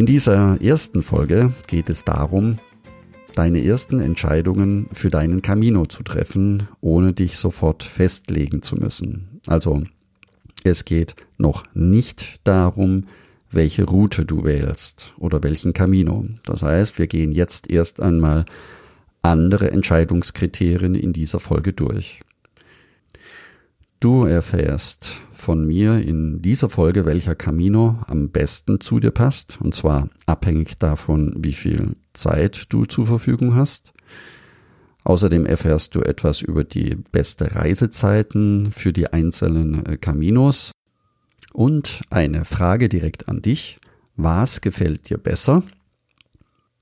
In dieser ersten Folge geht es darum, deine ersten Entscheidungen für deinen Camino zu treffen, ohne dich sofort festlegen zu müssen. Also es geht noch nicht darum, welche Route du wählst oder welchen Camino. Das heißt, wir gehen jetzt erst einmal andere Entscheidungskriterien in dieser Folge durch. Du erfährst von mir in dieser Folge, welcher Camino am besten zu dir passt, und zwar abhängig davon, wie viel Zeit du zur Verfügung hast. Außerdem erfährst du etwas über die beste Reisezeiten für die einzelnen äh, Caminos und eine Frage direkt an dich. Was gefällt dir besser?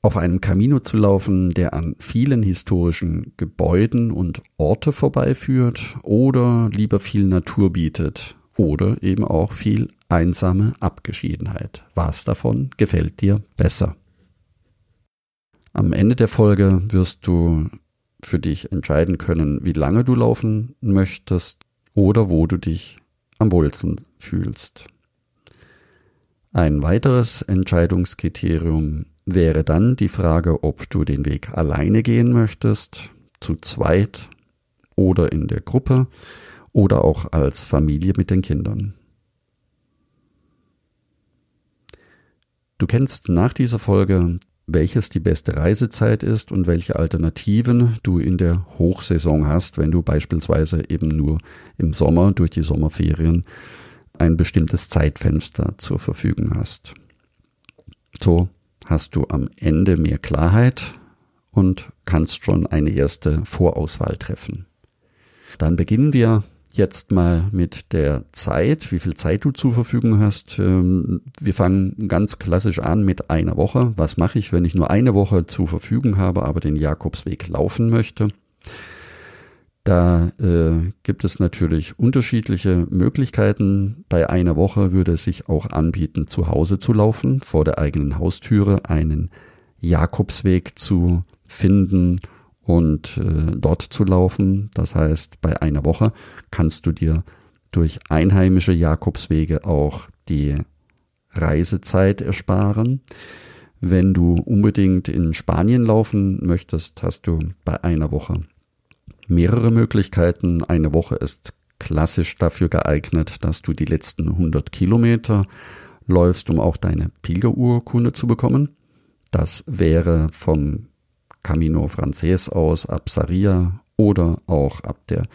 Auf einem Camino zu laufen, der an vielen historischen Gebäuden und Orte vorbeiführt oder lieber viel Natur bietet oder eben auch viel einsame Abgeschiedenheit. Was davon gefällt dir besser? Am Ende der Folge wirst du für dich entscheiden können, wie lange du laufen möchtest oder wo du dich am wohlsten fühlst. Ein weiteres Entscheidungskriterium wäre dann die Frage, ob du den Weg alleine gehen möchtest, zu zweit oder in der Gruppe oder auch als Familie mit den Kindern. Du kennst nach dieser Folge, welches die beste Reisezeit ist und welche Alternativen du in der Hochsaison hast, wenn du beispielsweise eben nur im Sommer durch die Sommerferien ein bestimmtes Zeitfenster zur Verfügung hast. So hast du am Ende mehr Klarheit und kannst schon eine erste Vorauswahl treffen. Dann beginnen wir jetzt mal mit der Zeit, wie viel Zeit du zur Verfügung hast. Ähm, wir fangen ganz klassisch an mit einer Woche. Was mache ich, wenn ich nur eine Woche zur Verfügung habe, aber den Jakobsweg laufen möchte? Da äh, gibt es natürlich unterschiedliche Möglichkeiten. Bei einer Woche würde es sich auch anbieten, zu Hause zu laufen, vor der eigenen Haustüre einen Jakobsweg zu finden und äh, dort zu laufen. Das heißt, bei einer Woche kannst du dir durch einheimische Jakobswege auch die Reisezeit ersparen. Wenn du unbedingt in Spanien laufen möchtest, hast du bei einer Woche mehrere Möglichkeiten. Eine Woche ist klassisch dafür geeignet, dass du die letzten 100 Kilometer läufst, um auch deine Pilgerurkunde zu bekommen. Das wäre vom Camino Frances aus ab Saria oder auch ab der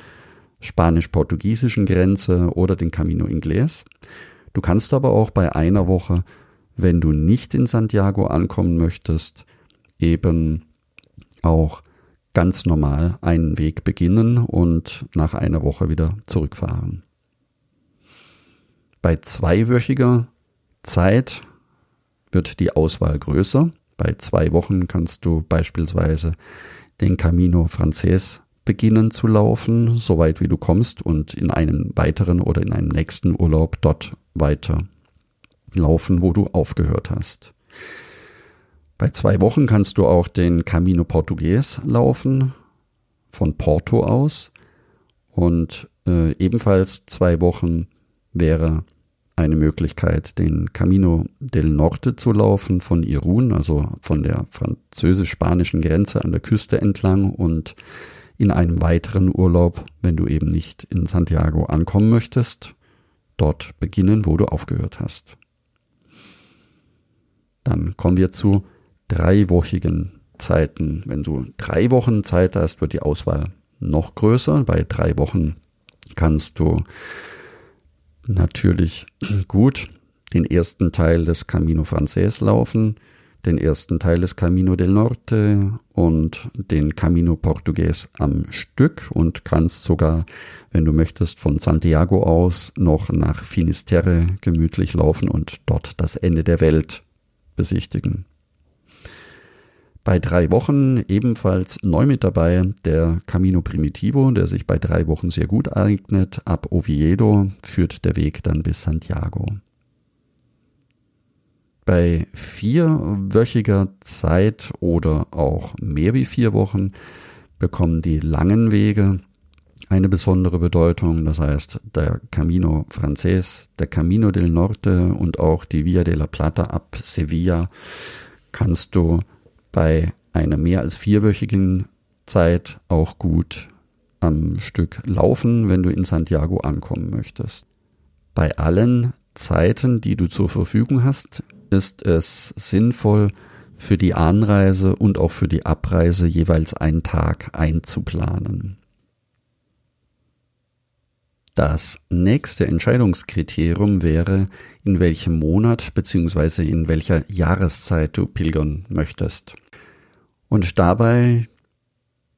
spanisch-portugiesischen Grenze oder den Camino Inglés. Du kannst aber auch bei einer Woche, wenn du nicht in Santiago ankommen möchtest, eben auch ganz normal einen Weg beginnen und nach einer Woche wieder zurückfahren. Bei zweiwöchiger Zeit wird die Auswahl größer. Bei zwei Wochen kannst du beispielsweise den Camino Frances beginnen zu laufen, soweit wie du kommst und in einem weiteren oder in einem nächsten Urlaub dort weiter laufen, wo du aufgehört hast. Bei zwei Wochen kannst du auch den Camino Portugues laufen, von Porto aus. Und äh, ebenfalls zwei Wochen wäre eine Möglichkeit, den Camino del Norte zu laufen von Irun, also von der französisch-spanischen Grenze an der Küste entlang und in einem weiteren Urlaub, wenn du eben nicht in Santiago ankommen möchtest, dort beginnen, wo du aufgehört hast. Dann kommen wir zu dreiwöchigen Zeiten. Wenn du drei Wochen Zeit hast, wird die Auswahl noch größer. Bei drei Wochen kannst du natürlich gut den ersten Teil des Camino Frances laufen, den ersten Teil des Camino del Norte und den Camino Portugues am Stück und kannst sogar, wenn du möchtest, von Santiago aus noch nach Finisterre gemütlich laufen und dort das Ende der Welt besichtigen. Bei drei Wochen ebenfalls neu mit dabei der Camino Primitivo, der sich bei drei Wochen sehr gut eignet. Ab Oviedo führt der Weg dann bis Santiago. Bei vierwöchiger Zeit oder auch mehr wie vier Wochen bekommen die langen Wege eine besondere Bedeutung. Das heißt, der Camino Frances, der Camino del Norte und auch die Via de la Plata ab Sevilla kannst du bei einer mehr als vierwöchigen Zeit auch gut am Stück laufen, wenn du in Santiago ankommen möchtest. Bei allen Zeiten, die du zur Verfügung hast, ist es sinnvoll, für die Anreise und auch für die Abreise jeweils einen Tag einzuplanen. Das nächste Entscheidungskriterium wäre, in welchem Monat bzw. in welcher Jahreszeit du pilgern möchtest. Und dabei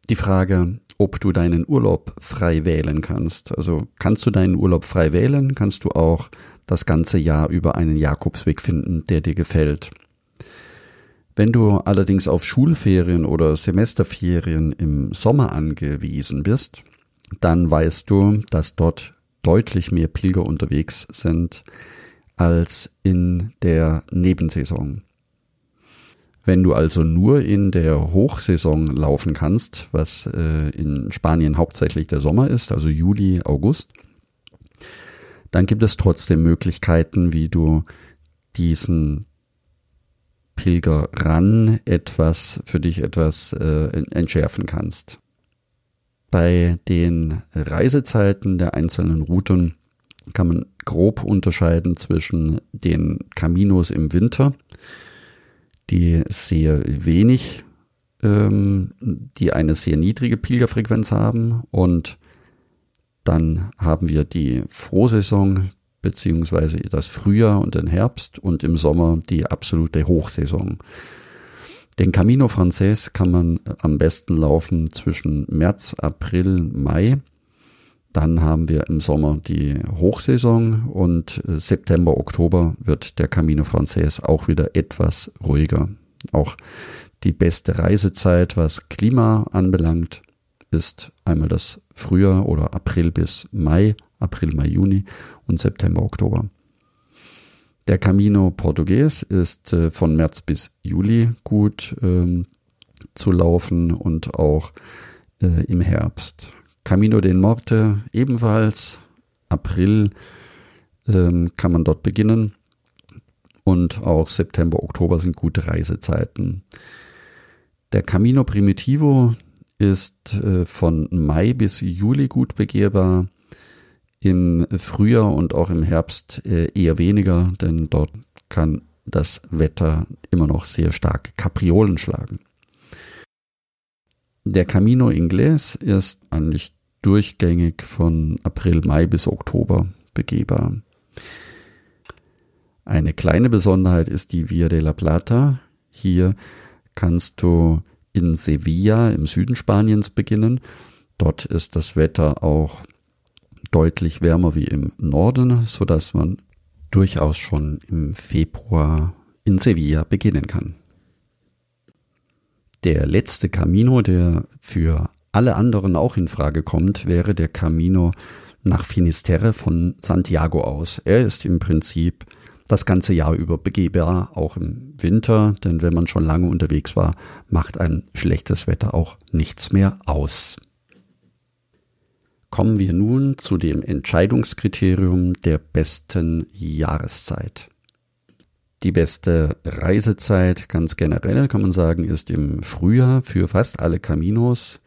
die Frage, ob du deinen Urlaub frei wählen kannst. Also kannst du deinen Urlaub frei wählen, kannst du auch das ganze Jahr über einen Jakobsweg finden, der dir gefällt. Wenn du allerdings auf Schulferien oder Semesterferien im Sommer angewiesen bist, dann weißt du, dass dort deutlich mehr Pilger unterwegs sind als in der Nebensaison. Wenn du also nur in der Hochsaison laufen kannst, was äh, in Spanien hauptsächlich der Sommer ist, also Juli, August, dann gibt es trotzdem Möglichkeiten, wie du diesen Pilger ran etwas für dich etwas äh, entschärfen kannst. Bei den Reisezeiten der einzelnen Routen kann man grob unterscheiden zwischen den Caminos im Winter, die sehr wenig, ähm, die eine sehr niedrige Pilgerfrequenz haben und dann haben wir die Frohsaison beziehungsweise das Frühjahr und den Herbst und im Sommer die absolute Hochsaison. Den Camino Frances kann man am besten laufen zwischen März, April, Mai. Dann haben wir im Sommer die Hochsaison und September, Oktober wird der Camino Frances auch wieder etwas ruhiger. Auch die beste Reisezeit, was Klima anbelangt, ist einmal das Frühjahr oder April bis Mai, April, Mai, Juni und September, Oktober. Der Camino Portugues ist äh, von März bis Juli gut ähm, zu laufen und auch äh, im Herbst. Camino del Morte ebenfalls April ähm, kann man dort beginnen und auch September, Oktober sind gute Reisezeiten. Der Camino Primitivo ist äh, von Mai bis Juli gut begehbar. Im Frühjahr und auch im Herbst äh, eher weniger, denn dort kann das Wetter immer noch sehr stark Kapriolen schlagen. Der Camino Inglés ist eigentlich durchgängig von April, Mai bis Oktober begehbar. Eine kleine Besonderheit ist die Via de la Plata. Hier kannst du in Sevilla im Süden Spaniens beginnen. Dort ist das Wetter auch deutlich wärmer wie im Norden, so dass man durchaus schon im Februar in Sevilla beginnen kann. Der letzte Camino, der für alle anderen auch in Frage kommt, wäre der Camino nach Finisterre von Santiago aus. Er ist im Prinzip das ganze Jahr über begehbar, auch im Winter, denn wenn man schon lange unterwegs war, macht ein schlechtes Wetter auch nichts mehr aus. Kommen wir nun zu dem Entscheidungskriterium der besten Jahreszeit. Die beste Reisezeit ganz generell kann man sagen, ist im Frühjahr für fast alle Caminos,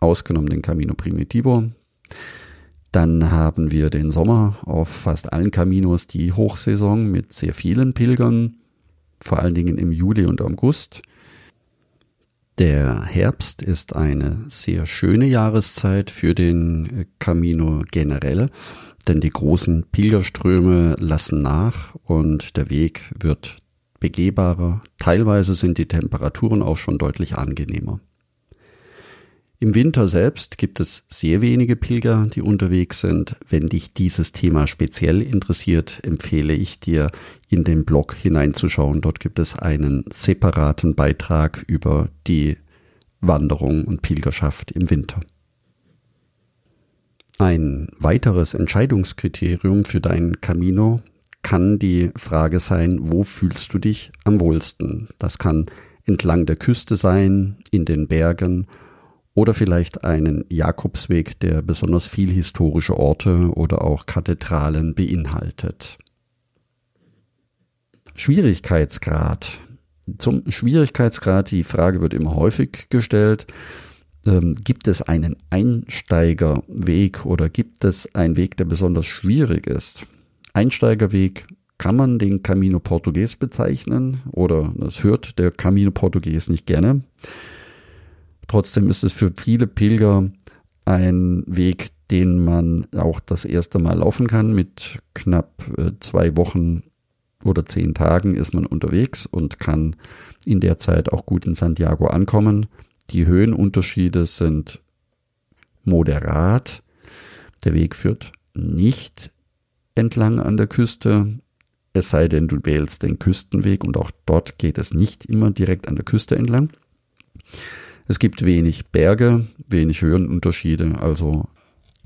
ausgenommen den Camino Primitivo. Dann haben wir den Sommer auf fast allen Caminos die Hochsaison mit sehr vielen Pilgern, vor allen Dingen im Juli und August. Der Herbst ist eine sehr schöne Jahreszeit für den Camino generell, denn die großen Pilgerströme lassen nach und der Weg wird begehbarer, teilweise sind die Temperaturen auch schon deutlich angenehmer. Im Winter selbst gibt es sehr wenige Pilger, die unterwegs sind. Wenn dich dieses Thema speziell interessiert, empfehle ich dir, in den Blog hineinzuschauen. Dort gibt es einen separaten Beitrag über die Wanderung und Pilgerschaft im Winter. Ein weiteres Entscheidungskriterium für dein Camino kann die Frage sein, wo fühlst du dich am wohlsten? Das kann entlang der Küste sein, in den Bergen oder vielleicht einen Jakobsweg, der besonders viel historische Orte oder auch Kathedralen beinhaltet. Schwierigkeitsgrad. Zum Schwierigkeitsgrad, die Frage wird immer häufig gestellt, ähm, gibt es einen Einsteigerweg oder gibt es einen Weg, der besonders schwierig ist? Einsteigerweg kann man den Camino Portugues bezeichnen oder das hört der Camino Portugues nicht gerne. Trotzdem ist es für viele Pilger ein Weg, den man auch das erste Mal laufen kann. Mit knapp äh, zwei Wochen oder zehn Tagen ist man unterwegs und kann in der Zeit auch gut in Santiago ankommen. Die Höhenunterschiede sind moderat. Der Weg führt nicht entlang an der Küste, es sei denn, du wählst den Küstenweg und auch dort geht es nicht immer direkt an der Küste entlang. Es gibt wenig Berge, wenig Höhenunterschiede, also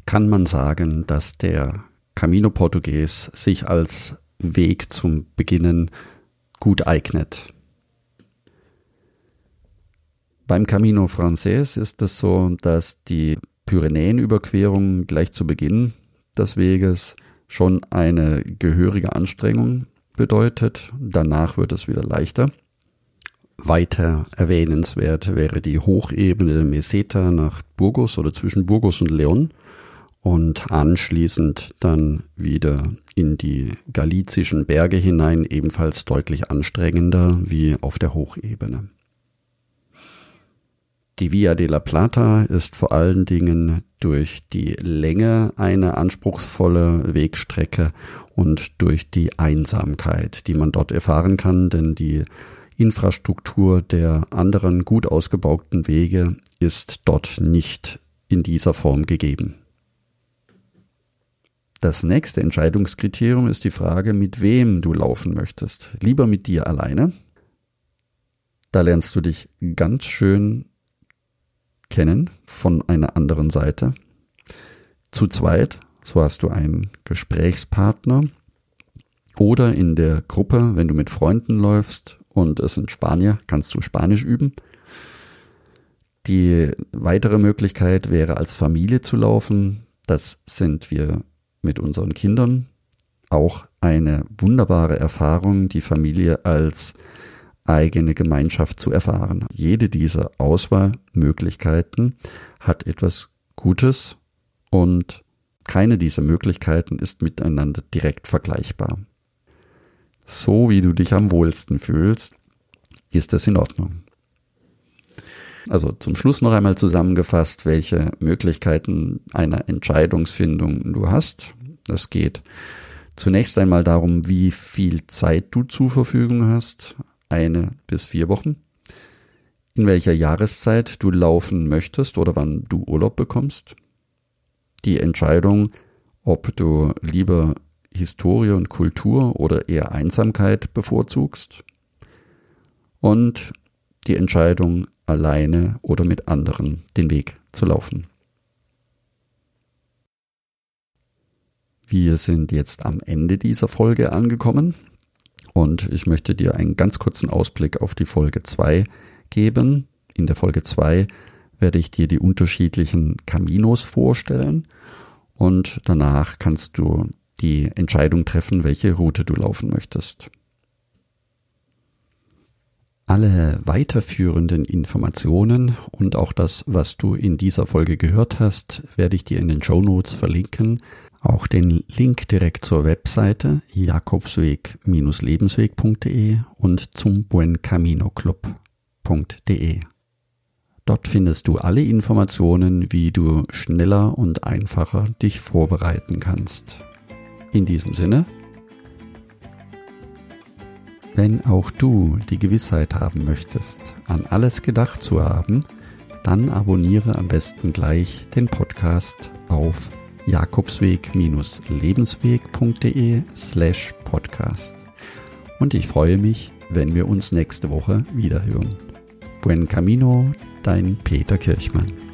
kann man sagen, dass der Camino Portugues sich als Weg zum Beginnen gut eignet. Beim Camino Frances ist es so, dass die Pyrenäenüberquerung gleich zu Beginn des Weges schon eine gehörige Anstrengung bedeutet. Danach wird es wieder leichter. Weiter erwähnenswert wäre die Hochebene Meseta nach Burgos oder zwischen Burgos und Leon und anschließend dann wieder in die galizischen Berge hinein, ebenfalls deutlich anstrengender wie auf der Hochebene. Die Via de la Plata ist vor allen Dingen durch die Länge eine anspruchsvolle Wegstrecke und durch die Einsamkeit, die man dort erfahren kann, denn die Infrastruktur der anderen gut ausgebauten Wege ist dort nicht in dieser Form gegeben. Das nächste Entscheidungskriterium ist die Frage, mit wem du laufen möchtest. Lieber mit dir alleine. Da lernst du dich ganz schön kennen von einer anderen Seite. Zu zweit, so hast du einen Gesprächspartner. Oder in der Gruppe, wenn du mit Freunden läufst, und es sind Spanier, kannst du Spanisch üben. Die weitere Möglichkeit wäre als Familie zu laufen. Das sind wir mit unseren Kindern. Auch eine wunderbare Erfahrung, die Familie als eigene Gemeinschaft zu erfahren. Jede dieser Auswahlmöglichkeiten hat etwas Gutes und keine dieser Möglichkeiten ist miteinander direkt vergleichbar so wie du dich am wohlsten fühlst, ist das in Ordnung. Also zum Schluss noch einmal zusammengefasst, welche Möglichkeiten einer Entscheidungsfindung du hast. Es geht zunächst einmal darum, wie viel Zeit du zur Verfügung hast, eine bis vier Wochen, in welcher Jahreszeit du laufen möchtest oder wann du Urlaub bekommst, die Entscheidung, ob du lieber Historie und Kultur oder eher Einsamkeit bevorzugst und die Entscheidung, alleine oder mit anderen den Weg zu laufen. Wir sind jetzt am Ende dieser Folge angekommen und ich möchte dir einen ganz kurzen Ausblick auf die Folge 2 geben. In der Folge 2 werde ich dir die unterschiedlichen Caminos vorstellen und danach kannst du die Entscheidung treffen, welche Route du laufen möchtest. Alle weiterführenden Informationen und auch das, was du in dieser Folge gehört hast, werde ich dir in den Show Notes verlinken. Auch den Link direkt zur Webseite jakobsweg-lebensweg.de und zum buencaminoclub.de. Dort findest du alle Informationen, wie du schneller und einfacher dich vorbereiten kannst. In diesem Sinne, Wenn auch du die Gewissheit haben möchtest, an alles gedacht zu haben, dann abonniere am besten gleich den Podcast auf jakobsweg-lebensweg.de slash podcast. Und ich freue mich, wenn wir uns nächste Woche wiederhören. Buen Camino, dein Peter Kirchmann.